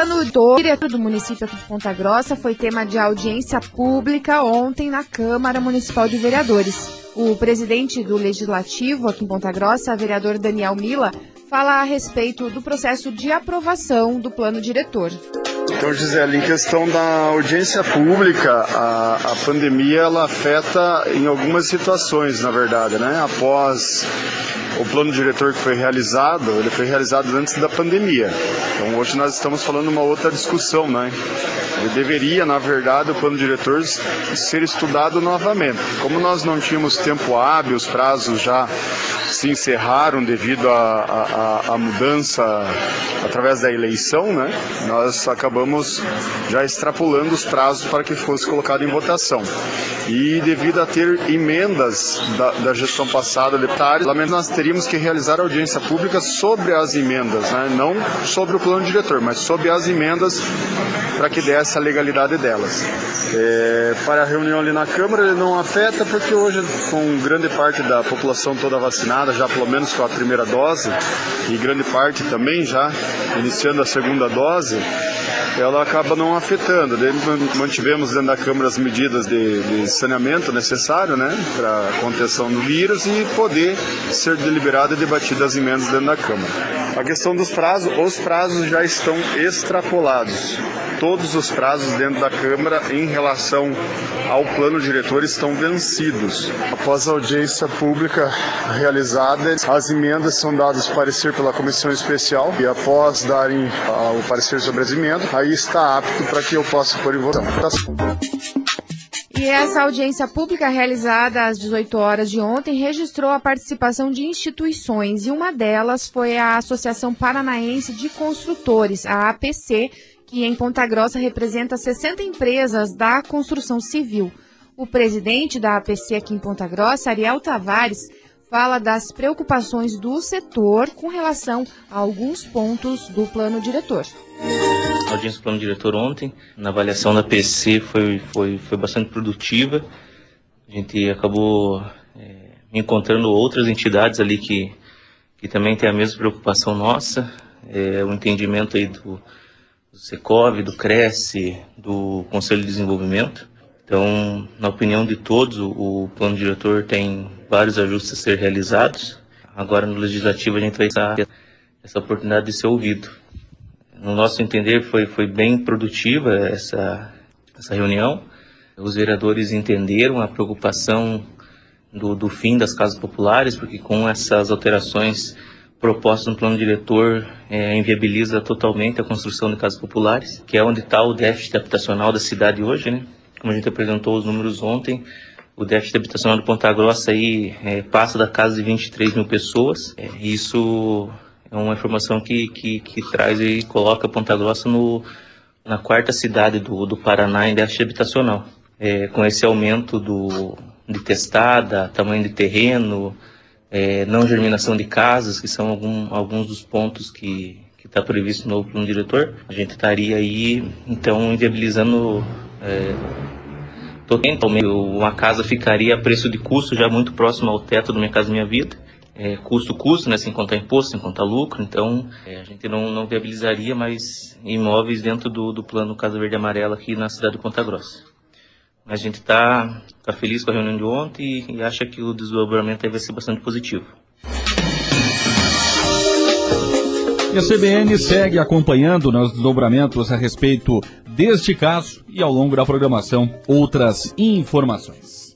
plano do diretor do município aqui de Ponta Grossa foi tema de audiência pública ontem na Câmara Municipal de Vereadores. O presidente do Legislativo aqui em Ponta Grossa, vereador Daniel Mila, fala a respeito do processo de aprovação do plano diretor. Então, Gisele, em questão da audiência pública, a, a pandemia ela afeta em algumas situações, na verdade, né? Após o plano diretor que foi realizado, ele foi realizado antes da pandemia. Então hoje nós estamos falando uma outra discussão, né? Ele deveria, na verdade, o plano diretor ser estudado novamente. Como nós não tínhamos tempo hábil, os prazos já se encerraram devido à mudança através da eleição, né? Nós acabamos já extrapolando os prazos para que fosse colocado em votação. E devido a ter emendas da, da gestão passada, deputados, nós teríamos que realizar audiência pública sobre as emendas, né? não sobre o plano diretor, mas sobre as emendas para que desse a legalidade delas. É, para a reunião ali na Câmara ele não afeta porque hoje com grande parte da população toda vacinada, já pelo menos com a primeira dose, e grande parte também já iniciando a segunda dose, ela acaba não afetando. Mantivemos dentro da Câmara as medidas de, de saneamento necessário né, para a contenção do vírus e poder ser deliberado e debatido as emendas dentro da Câmara. A questão dos prazos, os prazos já estão extrapolados. Todos os prazos dentro da Câmara em relação ao plano diretor estão vencidos. Após a audiência pública realizada, as emendas são dadas parecer pela comissão especial e após darem o parecer sobre as emendas, aí está apto para que eu possa pôr em votação. E essa audiência pública realizada às 18 horas de ontem registrou a participação de instituições e uma delas foi a Associação Paranaense de Construtores, a APC, que em Ponta Grossa representa 60 empresas da construção civil. O presidente da APC aqui em Ponta Grossa, Ariel Tavares, fala das preocupações do setor com relação a alguns pontos do plano diretor a audiência do plano diretor ontem, na avaliação da PC foi, foi, foi bastante produtiva. A gente acabou é, encontrando outras entidades ali que, que também têm a mesma preocupação nossa, é, o entendimento aí do, do Secov, do Cresce, do Conselho de Desenvolvimento. Então, na opinião de todos, o plano diretor tem vários ajustes a ser realizados. Agora no Legislativo a gente vai ter essa oportunidade de ser ouvido no nosso entender, foi, foi bem produtiva essa, essa reunião. Os vereadores entenderam a preocupação do, do fim das casas populares, porque com essas alterações propostas no plano diretor é, inviabiliza totalmente a construção de casas populares, que é onde está o déficit habitacional da cidade hoje, né? Como a gente apresentou os números ontem, o déficit habitacional de Ponta Grossa aí é, passa da casa de 23 mil pessoas. É, isso é uma informação que, que, que traz e coloca Ponta Grossa no, na quarta cidade do, do Paraná em déficit habitacional. É, com esse aumento do, de testada, tamanho de terreno, é, não germinação de casas, que são algum, alguns dos pontos que está previsto no plano diretor, a gente estaria aí, então, inviabilizando é, totalmente. Uma casa ficaria a preço de custo já muito próximo ao teto do Minha Casa Minha Vida é, custo-custo, né, sem contar imposto, sem contar lucro, então é, a gente não, não viabilizaria mais imóveis dentro do, do plano Casa Verde Amarela aqui na cidade de Ponta Grossa. A gente está tá feliz com a reunião de ontem e, e acha que o desdobramento vai ser bastante positivo. E a CBN segue acompanhando nos desdobramentos a respeito deste caso e ao longo da programação outras informações.